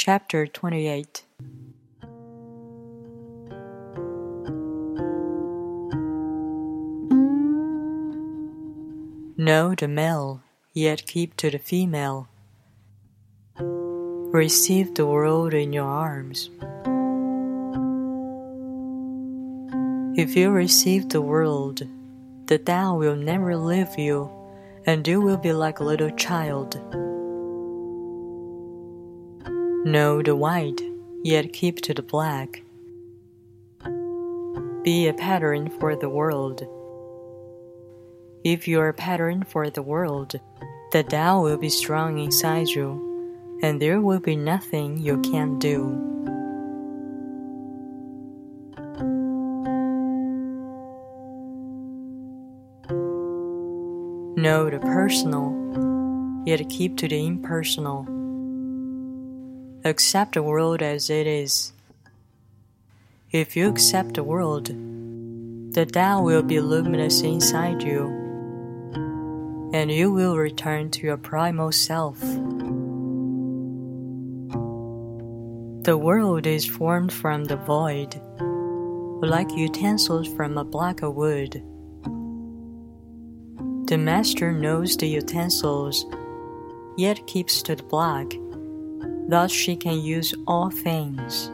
Chapter 28 Know the male, yet keep to the female. Receive the world in your arms. If you receive the world, the Tao will never leave you, and you will be like a little child. Know the white, yet keep to the black. Be a pattern for the world. If you are a pattern for the world, the Tao will be strong inside you, and there will be nothing you can't do. Know the personal, yet keep to the impersonal. Accept the world as it is. If you accept the world, the Tao will be luminous inside you, and you will return to your primal self. The world is formed from the void, like utensils from a block of wood. The master knows the utensils, yet keeps to the block. Thus she can use all things.